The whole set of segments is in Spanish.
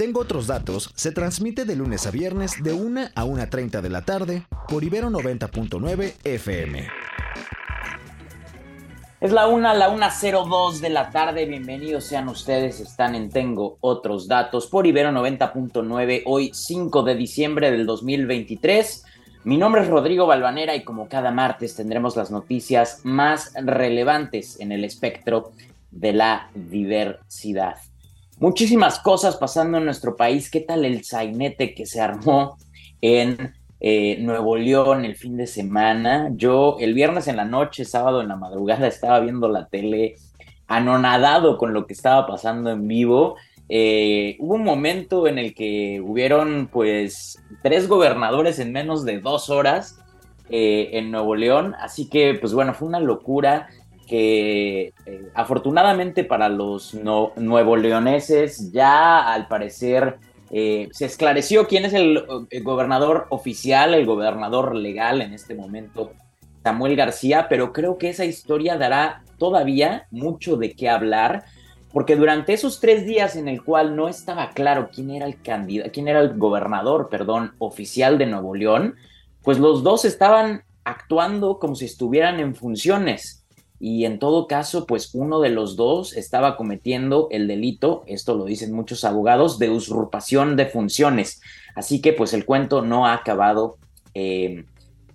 Tengo otros datos, se transmite de lunes a viernes de 1 a 1.30 de la tarde por Ibero 90.9 FM. Es la 1 a la 1.02 de la tarde. Bienvenidos sean ustedes. Están en Tengo otros datos por Ibero 90.9. Hoy 5 de diciembre del 2023. Mi nombre es Rodrigo Balvanera y como cada martes tendremos las noticias más relevantes en el espectro de la diversidad. Muchísimas cosas pasando en nuestro país. ¿Qué tal el sainete que se armó en eh, Nuevo León el fin de semana? Yo el viernes en la noche, sábado en la madrugada, estaba viendo la tele anonadado con lo que estaba pasando en vivo. Eh, hubo un momento en el que hubieron pues tres gobernadores en menos de dos horas eh, en Nuevo León, así que pues bueno, fue una locura que eh, afortunadamente para los nuevo leoneses ya al parecer eh, se esclareció quién es el, gobernador oficial, el gobernador legal en este momento, Samuel García, pero creo que esa historia dará todavía mucho de qué hablar, porque durante esos tres días en el cual no estaba claro quién era el candidato, quién era el gobernador, perdón, oficial de Nuevo León, pues los dos estaban actuando como si estuvieran en funciones y en todo caso, pues uno de los dos estaba cometiendo el delito, esto lo dicen muchos abogados, de usurpación de funciones. Así que pues el cuento no ha acabado eh,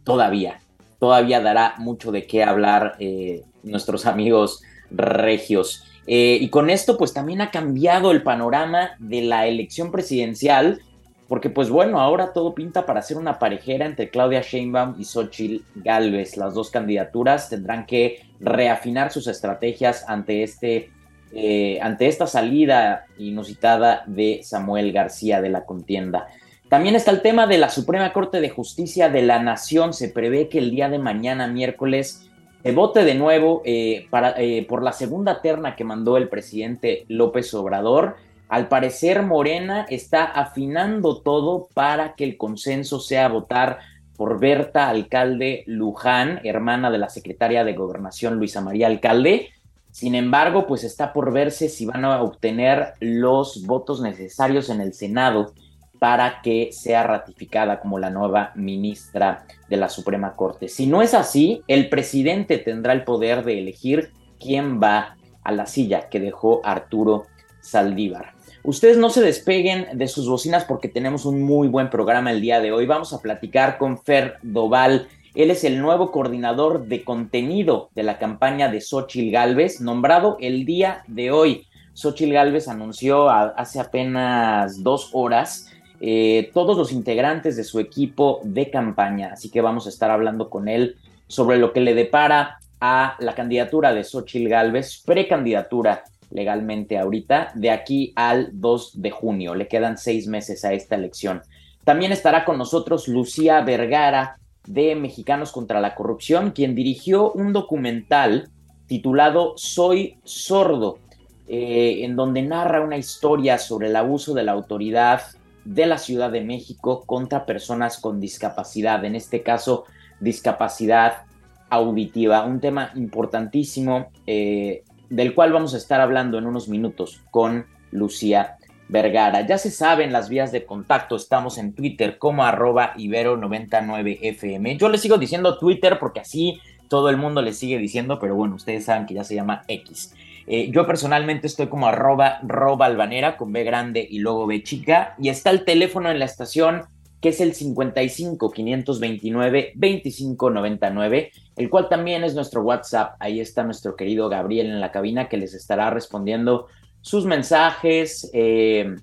todavía. Todavía dará mucho de qué hablar eh, nuestros amigos regios. Eh, y con esto pues también ha cambiado el panorama de la elección presidencial porque pues bueno, ahora todo pinta para hacer una parejera entre Claudia Sheinbaum y Xochitl Galvez. Las dos candidaturas tendrán que reafinar sus estrategias ante este eh, ante esta salida inusitada de Samuel García de la contienda. También está el tema de la Suprema Corte de Justicia de la Nación. Se prevé que el día de mañana, miércoles, se vote de nuevo eh, para, eh, por la segunda terna que mandó el presidente López Obrador al parecer, Morena está afinando todo para que el consenso sea votar por Berta Alcalde Luján, hermana de la secretaria de Gobernación Luisa María Alcalde. Sin embargo, pues está por verse si van a obtener los votos necesarios en el Senado para que sea ratificada como la nueva ministra de la Suprema Corte. Si no es así, el presidente tendrá el poder de elegir quién va a la silla que dejó Arturo Saldívar. Ustedes no se despeguen de sus bocinas porque tenemos un muy buen programa el día de hoy. Vamos a platicar con Fer Doval. Él es el nuevo coordinador de contenido de la campaña de Xochil Gálvez, nombrado el día de hoy. Xochil Gálvez anunció hace apenas dos horas eh, todos los integrantes de su equipo de campaña. Así que vamos a estar hablando con él sobre lo que le depara a la candidatura de Xochil Gálvez, precandidatura legalmente ahorita, de aquí al 2 de junio. Le quedan seis meses a esta elección. También estará con nosotros Lucía Vergara de Mexicanos contra la Corrupción, quien dirigió un documental titulado Soy Sordo, eh, en donde narra una historia sobre el abuso de la autoridad de la Ciudad de México contra personas con discapacidad, en este caso discapacidad auditiva, un tema importantísimo eh, del cual vamos a estar hablando en unos minutos con Lucía Vergara. Ya se saben las vías de contacto, estamos en Twitter como arroba ibero99fm. Yo les sigo diciendo Twitter porque así todo el mundo le sigue diciendo, pero bueno, ustedes saben que ya se llama X. Eh, yo personalmente estoy como arroba robalvanera con B grande y luego B chica. Y está el teléfono en la estación que es el 55 529 2599, el cual también es nuestro WhatsApp. Ahí está nuestro querido Gabriel en la cabina que les estará respondiendo sus mensajes, eh,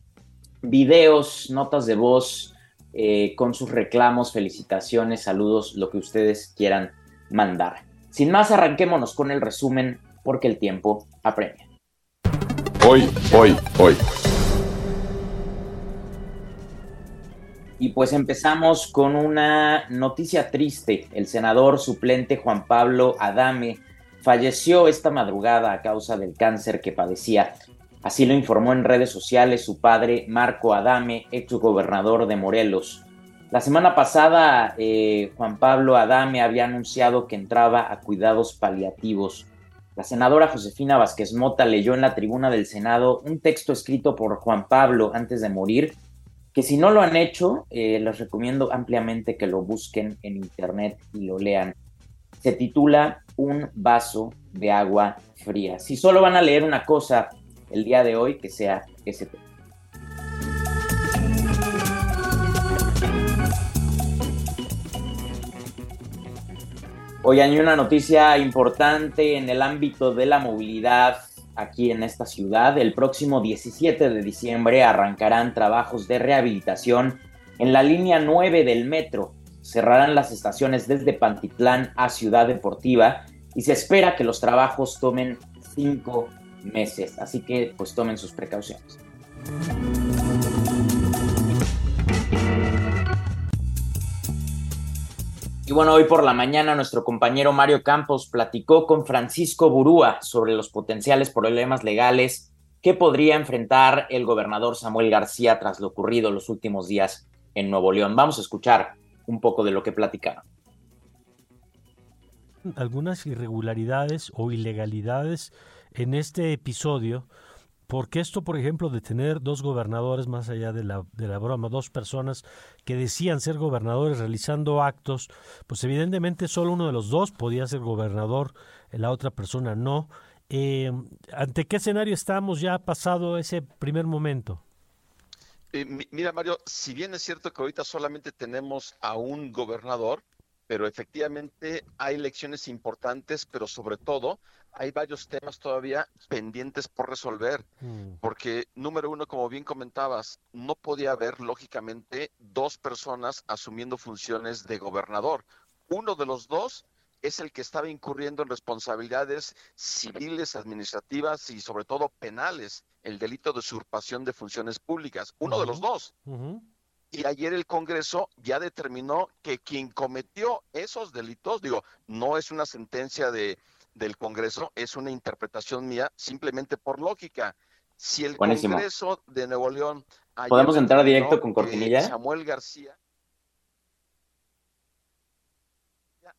videos, notas de voz, eh, con sus reclamos, felicitaciones, saludos, lo que ustedes quieran mandar. Sin más, arranquémonos con el resumen porque el tiempo apremia. Hoy, hoy, hoy. Y pues empezamos con una noticia triste. El senador suplente Juan Pablo Adame falleció esta madrugada a causa del cáncer que padecía. Así lo informó en redes sociales su padre Marco Adame, ex gobernador de Morelos. La semana pasada, eh, Juan Pablo Adame había anunciado que entraba a cuidados paliativos. La senadora Josefina Vázquez Mota leyó en la tribuna del Senado un texto escrito por Juan Pablo antes de morir, que si no lo han hecho, eh, les recomiendo ampliamente que lo busquen en internet y lo lean. Se titula Un vaso de agua fría. Si solo van a leer una cosa el día de hoy, que sea ese texto. Hoy hay una noticia importante en el ámbito de la movilidad aquí en esta ciudad. El próximo 17 de diciembre arrancarán trabajos de rehabilitación en la línea 9 del metro. Cerrarán las estaciones desde Pantitlán a Ciudad Deportiva y se espera que los trabajos tomen cinco meses. Así que pues tomen sus precauciones. Y bueno, hoy por la mañana nuestro compañero Mario Campos platicó con Francisco Burúa sobre los potenciales problemas legales que podría enfrentar el gobernador Samuel García tras lo ocurrido los últimos días en Nuevo León. Vamos a escuchar un poco de lo que platicaron. Algunas irregularidades o ilegalidades en este episodio porque esto, por ejemplo, de tener dos gobernadores, más allá de la, de la broma, dos personas que decían ser gobernadores realizando actos, pues evidentemente solo uno de los dos podía ser gobernador, la otra persona no. Eh, ¿Ante qué escenario estamos ya pasado ese primer momento? Eh, mira, Mario, si bien es cierto que ahorita solamente tenemos a un gobernador, pero efectivamente hay elecciones importantes, pero sobre todo hay varios temas todavía pendientes por resolver, mm. porque número uno, como bien comentabas, no podía haber lógicamente dos personas asumiendo funciones de gobernador. Uno de los dos es el que estaba incurriendo en responsabilidades civiles, administrativas y sobre todo penales, el delito de usurpación de funciones públicas. Uno de los dos. Y ayer el Congreso ya determinó que quien cometió esos delitos, digo, no es una sentencia de, del Congreso es una interpretación mía simplemente por lógica. Si el Congreso de Nuevo León... ¿Podemos entrar directo con Cortinilla? Samuel García,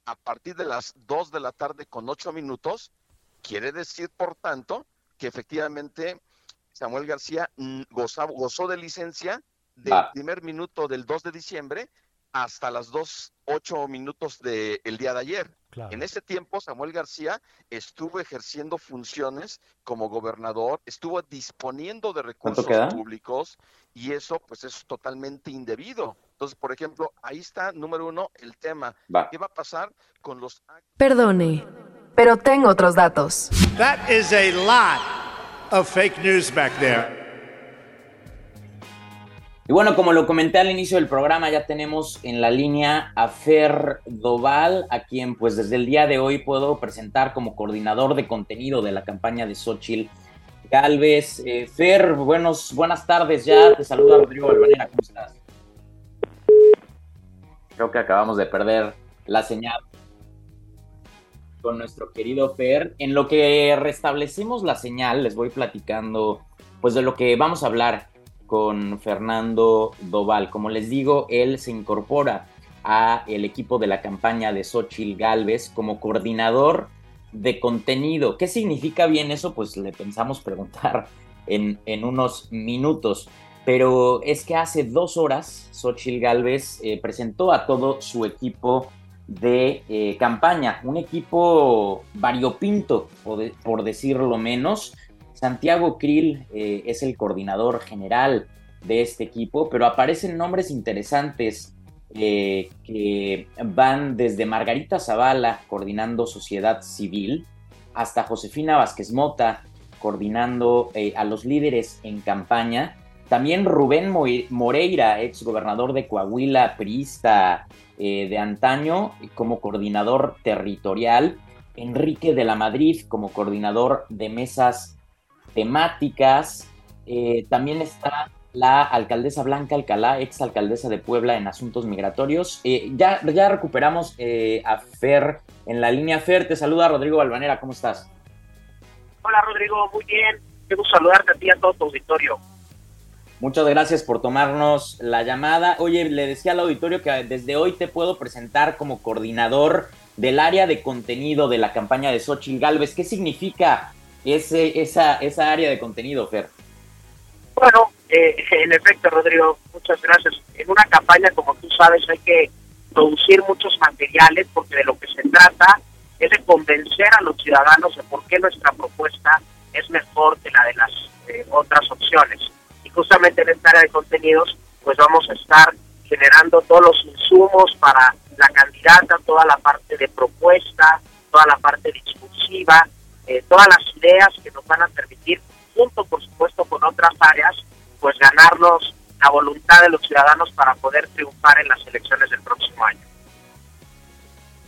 a partir de las 2 de la tarde con 8 minutos, quiere decir, por tanto, que efectivamente Samuel García mm, gozó de licencia del primer minuto del 2 de diciembre hasta las 2, 8 minutos del día de ayer. En ese tiempo, Samuel García estuvo ejerciendo funciones como gobernador, estuvo disponiendo de recursos públicos y eso pues es totalmente indebido. Entonces, por ejemplo, ahí está, número uno, el tema. ¿Qué va a pasar con los... Perdone, pero tengo otros datos. That is a lot of fake news back there. Y bueno, como lo comenté al inicio del programa, ya tenemos en la línea a Fer Doval, a quien pues desde el día de hoy puedo presentar como coordinador de contenido de la campaña de Xochitl Galvez. Eh, Fer, buenos, buenas tardes ya, te saluda Rodrigo Albanera, ¿cómo estás? Creo que acabamos de perder la señal con nuestro querido Fer. En lo que restablecimos la señal, les voy platicando pues de lo que vamos a hablar con Fernando Doval. Como les digo, él se incorpora a el equipo de la campaña de Xochil Galvez como coordinador de contenido. ¿Qué significa bien eso? Pues le pensamos preguntar en, en unos minutos. Pero es que hace dos horas Xochil Galvez eh, presentó a todo su equipo de eh, campaña, un equipo variopinto, por decirlo menos, Santiago Krill eh, es el coordinador general de este equipo, pero aparecen nombres interesantes eh, que van desde Margarita Zavala, coordinando sociedad civil, hasta Josefina Vázquez Mota, coordinando eh, a los líderes en campaña. También Rubén Moreira, ex gobernador de Coahuila, priista de antaño, como coordinador territorial. Enrique de la Madrid como coordinador de mesas temáticas. Eh, también está la alcaldesa Blanca Alcalá, ex alcaldesa de Puebla en asuntos migratorios. Eh, ya, ya recuperamos eh, a Fer en la línea. Fer, te saluda Rodrigo Balvanera, ¿cómo estás? Hola Rodrigo, muy bien. Quiero saludarte a ti a todo tu auditorio. Muchas gracias por tomarnos la llamada. Oye, le decía al auditorio que desde hoy te puedo presentar como coordinador del área de contenido de la campaña de Xochitl Galvez. ¿Qué significa ese, esa, esa área de contenido, Fer? Bueno, eh, en efecto, Rodrigo, muchas gracias. En una campaña, como tú sabes, hay que producir muchos materiales porque de lo que se trata es de convencer a los ciudadanos de por qué nuestra propuesta es mejor que la de las eh, otras opciones. Y justamente en esta área de contenidos, pues vamos a estar generando todos los insumos para la candidata, toda la parte de propuesta, toda la parte discursiva, eh, todas las ideas que nos van a permitir, junto por supuesto con otras áreas, pues ganarnos la voluntad de los ciudadanos para poder triunfar en las elecciones del próximo año.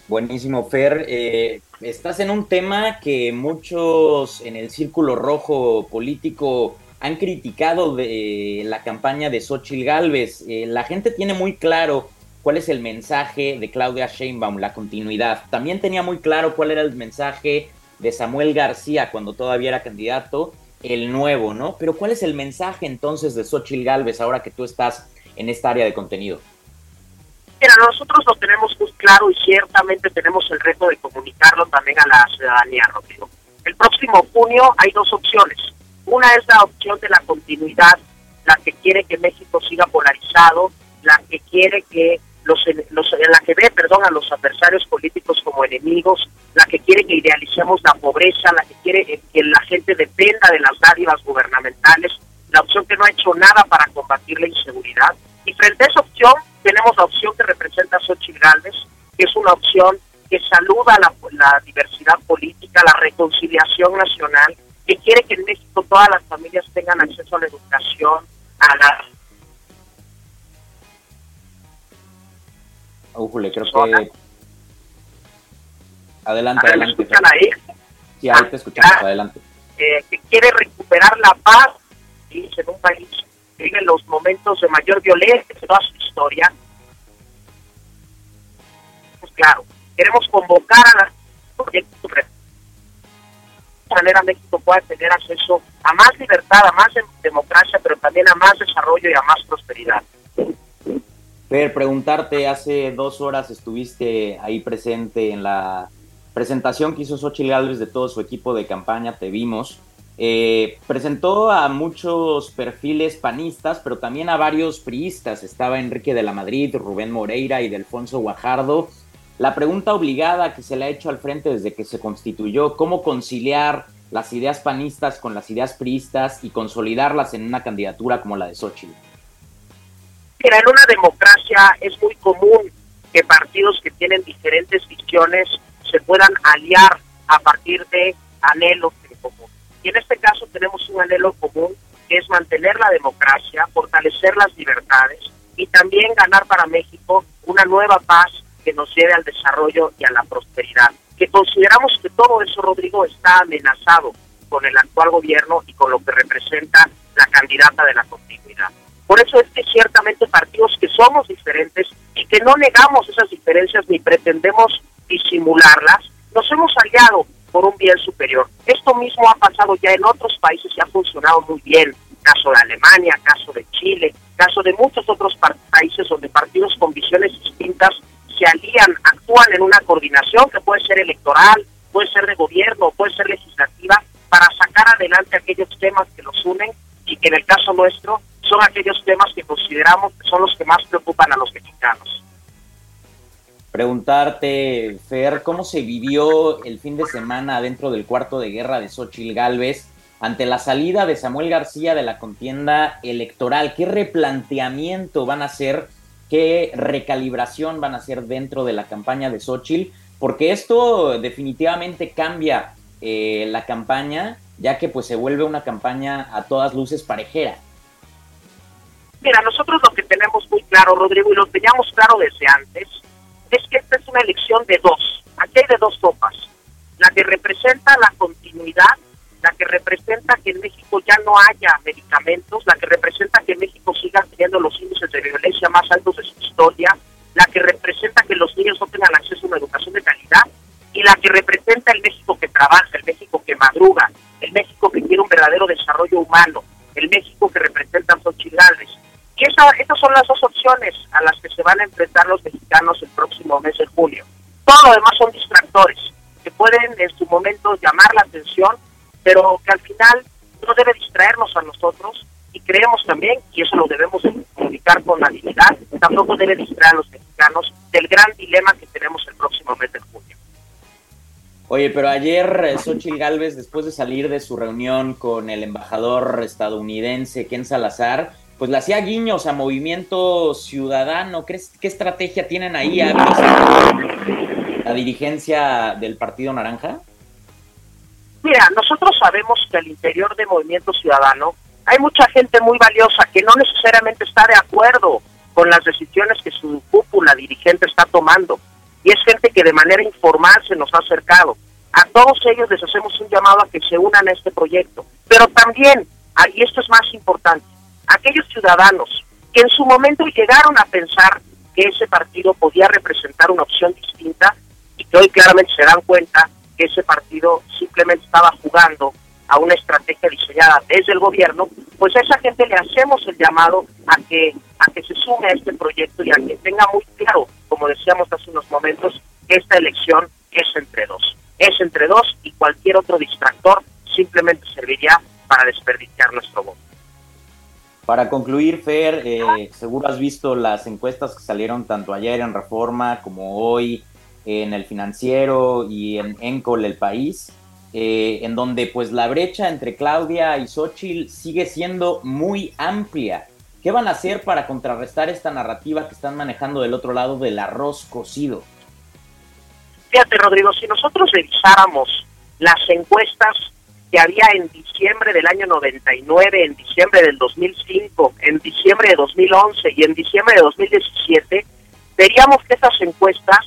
Buenísimo, Fer. Eh, estás en un tema que muchos en el círculo rojo político han criticado de la campaña de Xochitl Galvez. Eh, la gente tiene muy claro cuál es el mensaje de Claudia Sheinbaum, la continuidad. También tenía muy claro cuál era el mensaje de Samuel García cuando todavía era candidato, el nuevo, ¿no? Pero ¿cuál es el mensaje entonces de Xochitl Galvez ahora que tú estás en esta área de contenido? Mira, nosotros lo tenemos muy claro y ciertamente tenemos el reto de comunicarlo también a la ciudadanía, Rodrigo. El próximo junio hay dos opciones. Una es la opción de la continuidad, la que quiere que México siga polarizado, la que quiere que los, los, la que ve, perdón, a los adversarios políticos como enemigos, la que quiere que idealicemos la pobreza, la que quiere que la gente dependa de las dádivas gubernamentales, la opción que no ha hecho nada para combatir la inseguridad. Y frente a esa opción tenemos la opción que representa Xochitl Gálvez, que es una opción que saluda la, la diversidad política, la reconciliación nacional, que quiere que en México todas las familias tengan acceso a la educación, a la Ujule, creo que. Adelante, adelante. ahí? Sí, ahí te escuchamos, ah, adelante. Eh, que quiere recuperar la paz en un país que vive los momentos de mayor violencia de toda su historia. Pues claro, queremos convocar a las proyectos de manera México pueda tener acceso a más libertad, a más democracia, pero también a más desarrollo y a más prosperidad. Fer, preguntarte, hace dos horas estuviste ahí presente en la presentación que hizo Xochitl Gálvez de todo su equipo de campaña, te vimos. Eh, presentó a muchos perfiles panistas, pero también a varios priistas. Estaba Enrique de la Madrid, Rubén Moreira y Delfonso Guajardo. La pregunta obligada que se le ha hecho al frente desde que se constituyó, ¿cómo conciliar las ideas panistas con las ideas priistas y consolidarlas en una candidatura como la de Xochitl? Mira, en una democracia es muy común que partidos que tienen diferentes visiones se puedan aliar a partir de anhelos en común. Y en este caso tenemos un anhelo común que es mantener la democracia, fortalecer las libertades y también ganar para México una nueva paz que nos lleve al desarrollo y a la prosperidad. Que consideramos que todo eso, Rodrigo, está amenazado con el actual gobierno y con lo que representa la candidata de la continuidad. Por eso es que ciertamente partidos que somos diferentes y que no negamos esas diferencias ni pretendemos disimularlas, nos hemos aliado por un bien superior. Esto mismo ha pasado ya en otros países y ha funcionado muy bien. Caso de Alemania, caso de Chile, caso de muchos otros países donde partidos con visiones distintas se alían, actúan en una coordinación que puede ser electoral, puede ser de gobierno, puede ser legislativa, para sacar adelante aquellos temas que nos unen y que en el caso nuestro son aquellos temas que consideramos que son los que más preocupan a los mexicanos. Preguntarte, Fer, ¿cómo se vivió el fin de semana dentro del cuarto de guerra de Xochitl Galvez ante la salida de Samuel García de la contienda electoral? ¿Qué replanteamiento van a hacer? ¿Qué recalibración van a hacer dentro de la campaña de Xochitl? Porque esto definitivamente cambia eh, la campaña, ya que pues se vuelve una campaña a todas luces parejera. Mira, nosotros lo que tenemos muy claro, Rodrigo, y lo teníamos claro desde antes, es que esta es una elección de dos. Aquí hay de dos sopas. La que representa la continuidad, la que representa que en México ya no haya medicamentos, la que representa que México siga teniendo los índices de violencia más altos de su historia, la que representa que los niños no tengan acceso a una educación de calidad y la que representa el México que trabaja, el México que madruga, el México que quiere un verdadero desarrollo humano, el México que representa a Xochitl y esa, esas son las dos opciones a las que se van a enfrentar los mexicanos el próximo mes de julio. Todo lo demás son distractores que pueden en su momento llamar la atención, pero que al final no debe distraernos a nosotros y creemos también, y eso lo debemos comunicar con habilidad, tampoco debe distraer a los mexicanos del gran dilema que tenemos el próximo mes de julio. Oye, pero ayer eh, Xochitl Gálvez, después de salir de su reunión con el embajador estadounidense Ken Salazar, pues le hacía guiños a Movimiento Ciudadano. ¿Crees, ¿Qué estrategia tienen ahí la dirigencia del Partido Naranja? Mira, nosotros sabemos que al interior de Movimiento Ciudadano hay mucha gente muy valiosa que no necesariamente está de acuerdo con las decisiones que su cúpula dirigente está tomando. Y es gente que de manera informal se nos ha acercado. A todos ellos les hacemos un llamado a que se unan a este proyecto. Pero también, y esto es más importante, aquellos ciudadanos que en su momento llegaron a pensar que ese partido podía representar una opción distinta y que hoy claramente se dan cuenta que ese partido simplemente estaba jugando a una estrategia diseñada desde el gobierno, pues a esa gente le hacemos el llamado a que a que se sume a este proyecto y a que tenga muy claro, como decíamos hace unos momentos, que esta elección es entre dos. Es entre dos y cualquier otro distractor simplemente serviría para desperdiciar nuestro voto. Para concluir, Fer, eh, seguro has visto las encuestas que salieron tanto ayer en Reforma como hoy en el financiero y en Encol el país, eh, en donde pues la brecha entre Claudia y Xochitl sigue siendo muy amplia. ¿Qué van a hacer para contrarrestar esta narrativa que están manejando del otro lado del arroz cocido? Fíjate, Rodrigo, si nosotros revisáramos las encuestas que había en diciembre del año 99, en diciembre del 2005, en diciembre de 2011 y en diciembre de 2017, veríamos que esas encuestas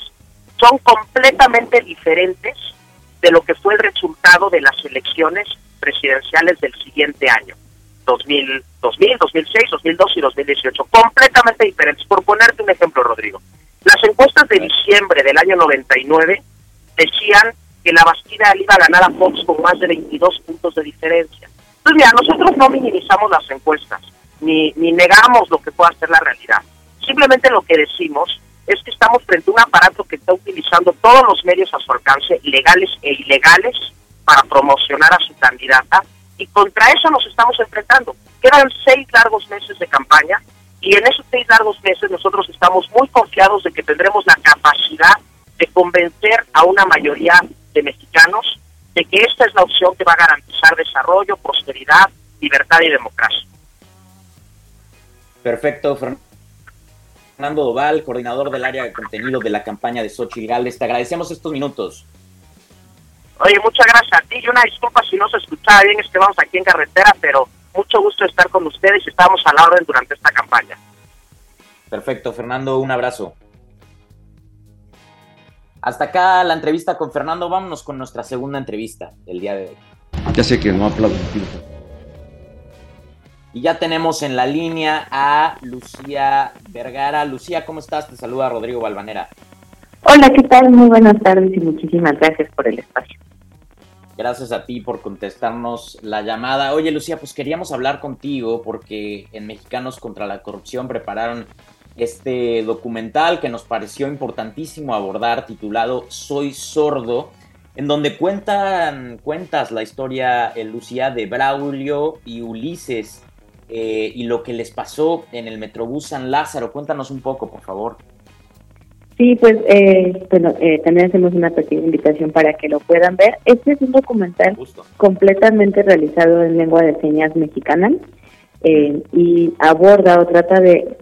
son completamente diferentes de lo que fue el resultado de las elecciones presidenciales del siguiente año, 2000, 2000, 2006, 2002 y 2018, completamente diferentes. Por ponerte un ejemplo, Rodrigo, las encuestas de diciembre del año 99 decían que la Bastida iba a ganar a Fox con más de 22 puntos de diferencia. Entonces, mira, nosotros no minimizamos las encuestas, ni, ni negamos lo que pueda ser la realidad. Simplemente lo que decimos es que estamos frente a un aparato que está utilizando todos los medios a su alcance, legales e ilegales, para promocionar a su candidata, y contra eso nos estamos enfrentando. Quedan seis largos meses de campaña, y en esos seis largos meses nosotros estamos muy confiados de que tendremos la capacidad de convencer a una mayoría de mexicanos de que esta es la opción que va a garantizar desarrollo, prosperidad, libertad y democracia. Perfecto, Fernando Doval, coordinador del área de contenido de la campaña de Xochitl Gales. Te agradecemos estos minutos. Oye, muchas gracias a ti y una disculpa si no se escuchaba bien, es que vamos aquí en carretera, pero mucho gusto estar con ustedes y estamos a la orden durante esta campaña. Perfecto, Fernando, un abrazo. Hasta acá la entrevista con Fernando. Vámonos con nuestra segunda entrevista del día de hoy. Ya sé que no aplaudo. Y ya tenemos en la línea a Lucía Vergara. Lucía, ¿cómo estás? Te saluda Rodrigo Balvanera. Hola, ¿qué tal? Muy buenas tardes y muchísimas gracias por el espacio. Gracias a ti por contestarnos la llamada. Oye, Lucía, pues queríamos hablar contigo porque en Mexicanos contra la Corrupción prepararon este documental que nos pareció importantísimo abordar, titulado Soy sordo, en donde cuentan, cuentas la historia, eh, Lucía, de Braulio y Ulises eh, y lo que les pasó en el Metrobús San Lázaro. Cuéntanos un poco, por favor. Sí, pues eh, bueno, también hacemos una pequeña invitación para que lo puedan ver. Este es un documental completamente realizado en lengua de señas mexicana y aborda o trata de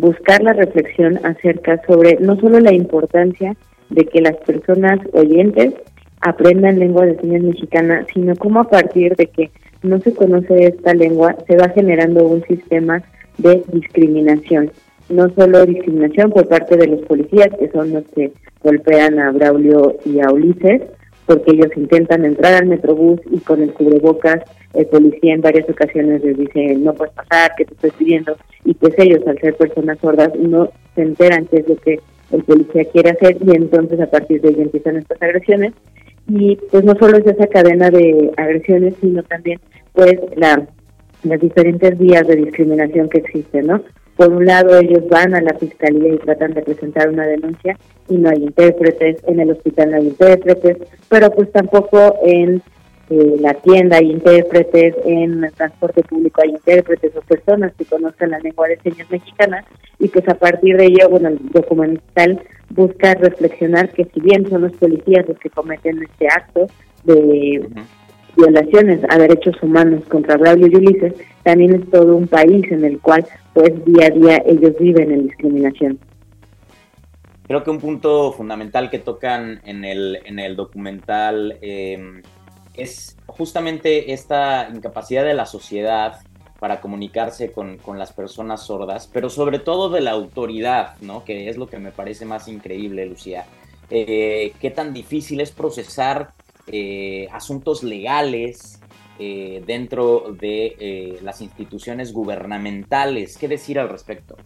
buscar la reflexión acerca sobre no solo la importancia de que las personas oyentes aprendan lengua de señas mexicana, sino cómo a partir de que no se conoce esta lengua se va generando un sistema de discriminación. No solo discriminación por parte de los policías, que son los que golpean a Braulio y a Ulises, porque ellos intentan entrar al metrobús y con el cubrebocas el policía en varias ocasiones les dice no puedes pasar, que te estoy pidiendo, y pues ellos al ser personas sordas no se enteran qué es lo que el policía quiere hacer y entonces a partir de ahí empiezan estas agresiones y pues no solo es esa cadena de agresiones sino también pues la las diferentes vías de discriminación que existen, ¿no? Por un lado, ellos van a la fiscalía y tratan de presentar una denuncia y no hay intérpretes, en el hospital no hay intérpretes, pero pues tampoco en eh, la tienda hay intérpretes, en el transporte público hay intérpretes o personas que conozcan la lengua de señas mexicana y pues a partir de ello, bueno, el documental busca reflexionar que si bien son los policías los que cometen este acto de violaciones a derechos humanos contra Braulio y Ulises, también es todo un país en el cual pues día a día ellos viven en discriminación. Creo que un punto fundamental que tocan en el, en el documental eh, es justamente esta incapacidad de la sociedad para comunicarse con, las personas sordas, pero sobre todo de la autoridad, ¿no? Que es lo que me parece más increíble, Lucía. Eh, qué tan difícil es procesar eh, asuntos legales eh, dentro de las instituciones gubernamentales. ¿Qué decir al respecto?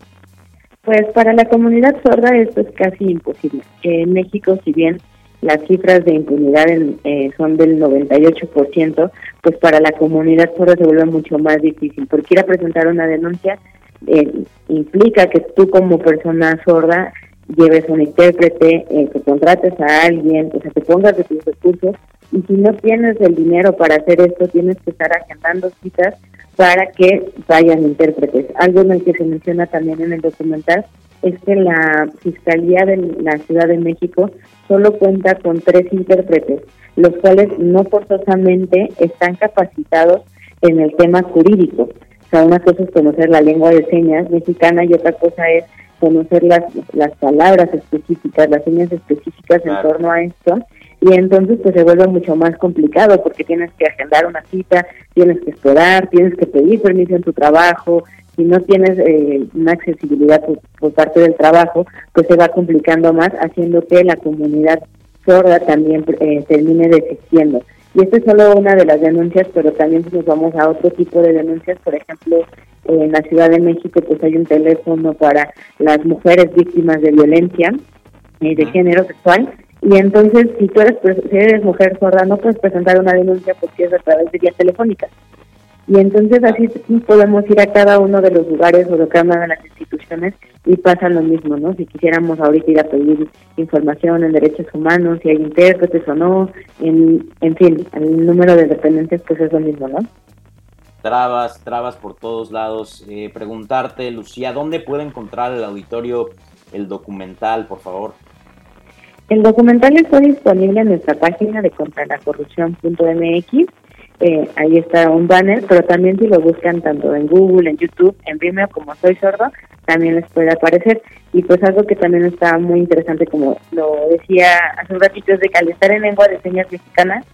Pues para la comunidad sorda esto es casi imposible. En México, si bien las cifras de impunidad eh, son del 98%, pues para la comunidad sorda se vuelve mucho más difícil, porque ir a presentar una denuncia eh, implica que tú como persona sorda lleves un intérprete, eh, que contrates a alguien, o sea, te pongas de tus recursos, y si no tienes el dinero para hacer esto, tienes que estar agendando citas para que vayan intérpretes. Algo en el que se menciona también en el documental es que la Fiscalía de la Ciudad de México solo cuenta con tres intérpretes, los cuales no forzosamente están capacitados en el tema jurídico. O sea, una cosa es conocer la lengua de señas mexicana y otra cosa es conocer las, las palabras específicas, las señas específicas en torno a esto. Y entonces pues se vuelve mucho más complicado porque tienes que agendar una cita, tienes que esperar, tienes que pedir permiso en tu trabajo, si no tienes eh, una accesibilidad por, parte del trabajo, pues se va complicando más, haciendo que la comunidad sorda también eh, termine desistiendo. Y esta es solo una de las denuncias, pero también si nos vamos a otro tipo de denuncias, por ejemplo, en la Ciudad de México pues hay un teléfono para las mujeres víctimas de violencia eh, de género sexual, y entonces si tú eres, si eres mujer sorda no puedes presentar una denuncia porque es a través de vía telefónica. Y entonces así podemos ir a cada uno de los lugares o de cada una las instituciones y pasa lo mismo, ¿no? Si quisiéramos ahorita ir a pedir información en derechos humanos, si hay intérpretes o no, en, en fin, el número de dependencias pues es lo mismo, ¿no? Trabas, trabas por todos lados. Eh, preguntarte, Lucía, ¿dónde puede encontrar el auditorio el documental, por favor? El documental está disponible en nuestra página de contralacorrupción.mx eh, ahí está un banner, pero también si lo buscan tanto en Google, en YouTube, en Vimeo como Soy Sordo, también les puede aparecer. Y pues algo que también está muy interesante, como lo decía hace un ratito, es de que al estar en lengua de señas mexicana,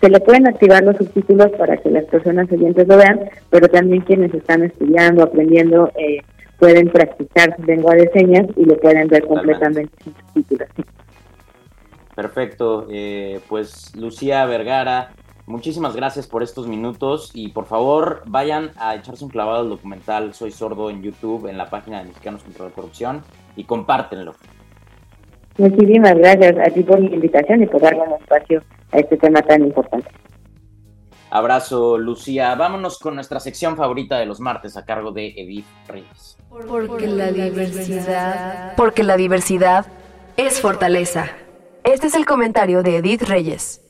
se le pueden activar los subtítulos para que las personas oyentes lo vean, pero también quienes están estudiando, aprendiendo, eh, pueden practicar su lengua de señas y lo pueden ver completamente sin subtítulos. Perfecto, eh, pues Lucía Vergara, Muchísimas gracias por estos minutos y por favor vayan a echarse un clavado al documental Soy Sordo en YouTube, en la página de Mexicanos contra la Corrupción y compártenlo. Muchísimas gracias a ti por la invitación y por darme un espacio a este tema tan importante. Abrazo, Lucía. Vámonos con nuestra sección favorita de los martes a cargo de Edith Reyes. Porque la diversidad. Porque la diversidad es fortaleza. Este es el comentario de Edith Reyes.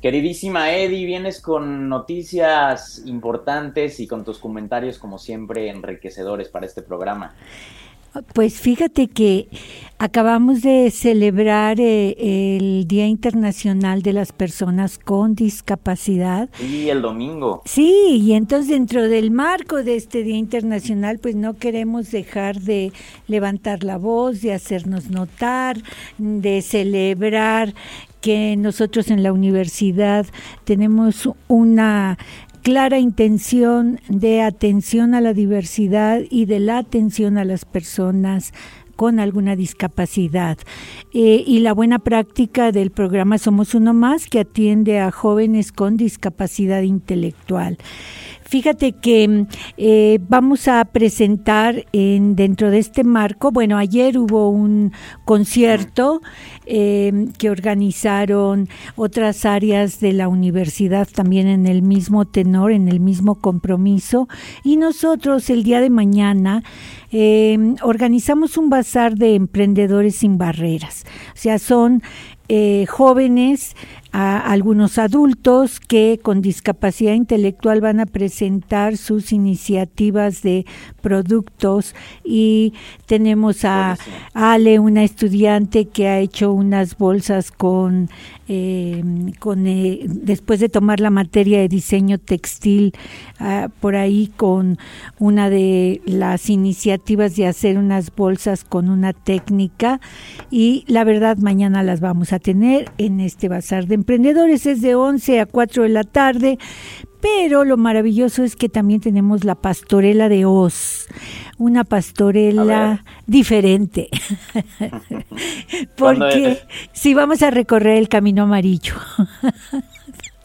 Queridísima Eddie, vienes con noticias importantes y con tus comentarios como siempre enriquecedores para este programa. Pues fíjate que acabamos de celebrar eh, el Día Internacional de las Personas con Discapacidad. Sí, el domingo. Sí, y entonces dentro del marco de este Día Internacional, pues no queremos dejar de levantar la voz, de hacernos notar, de celebrar que nosotros en la universidad tenemos una clara intención de atención a la diversidad y de la atención a las personas con alguna discapacidad. Eh, y la buena práctica del programa Somos Uno Más, que atiende a jóvenes con discapacidad intelectual. Fíjate que eh, vamos a presentar en, dentro de este marco, bueno, ayer hubo un concierto eh, que organizaron otras áreas de la universidad también en el mismo tenor, en el mismo compromiso, y nosotros el día de mañana eh, organizamos un bazar de emprendedores sin barreras. O sea, son eh, jóvenes, a algunos adultos que con discapacidad intelectual van a presentar sus iniciativas de productos. Y tenemos a Ale, una estudiante que ha hecho unas bolsas con eh, con eh, después de tomar la materia de diseño textil ah, por ahí con una de las iniciativas de hacer unas bolsas con una técnica. Y la verdad mañana las vamos a tener en este bazar de emprendedores es de 11 a 4 de la tarde pero lo maravilloso es que también tenemos la pastorela de Oz, una pastorela diferente. Porque si vamos a recorrer el camino amarillo.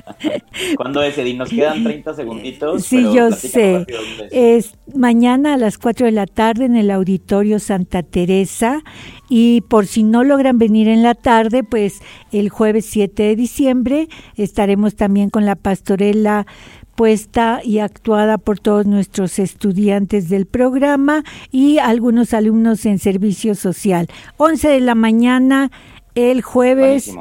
¿Cuándo es? Nos quedan 30 segunditos. Sí, yo sé. Es. mañana a las 4 de la tarde en el Auditorio Santa Teresa. Y por si no logran venir en la tarde, pues el jueves 7 de diciembre estaremos también con la pastorela puesta y actuada por todos nuestros estudiantes del programa y algunos alumnos en servicio social. 11 de la mañana el jueves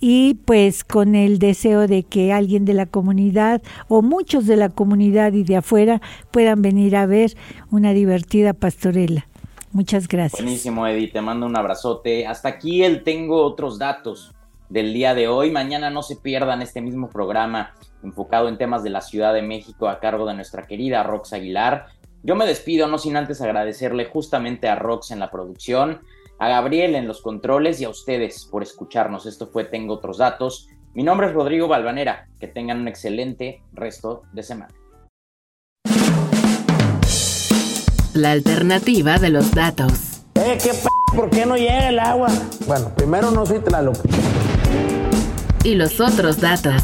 y pues con el deseo de que alguien de la comunidad o muchos de la comunidad y de afuera puedan venir a ver una divertida pastorela. Muchas gracias. Buenísimo, Eddie. Te mando un abrazote. Hasta aquí el tengo otros datos del día de hoy. Mañana no se pierdan este mismo programa enfocado en temas de la Ciudad de México a cargo de nuestra querida Rox Aguilar. Yo me despido, no sin antes agradecerle justamente a Rox en la producción, a Gabriel en los controles y a ustedes por escucharnos. Esto fue Tengo otros datos. Mi nombre es Rodrigo Balvanera. Que tengan un excelente resto de semana. La alternativa de los datos. Eh, ¿qué p ¿Por qué no llega el agua? Bueno, primero no soy Tlaloc. Y los otros datos.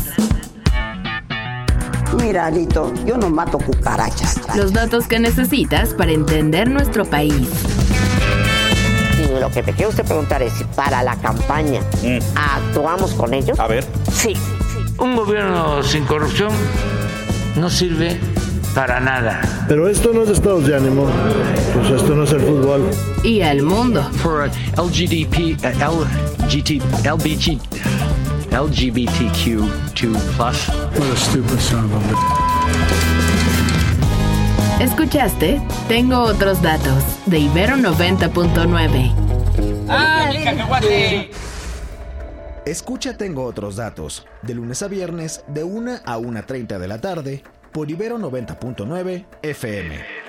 Mira, Alito, yo no mato cucarachas. Los datos que necesitas para entender nuestro país lo que te quiero usted preguntar es si para la campaña mm. actuamos con ellos. A ver. Sí. Un gobierno sin corrupción no sirve para nada. Pero esto no es estados de ánimo. Pues esto no es el fútbol. Y el mundo. For LGDP, uh, LGT, LBG, LGBTQ2+. What a stupid son of a Escuchaste Tengo otros datos de Ibero 90.9. ¡Ah, Escucha Tengo otros datos de lunes a viernes de 1 a 1.30 de la tarde por Ibero 90.9 FM.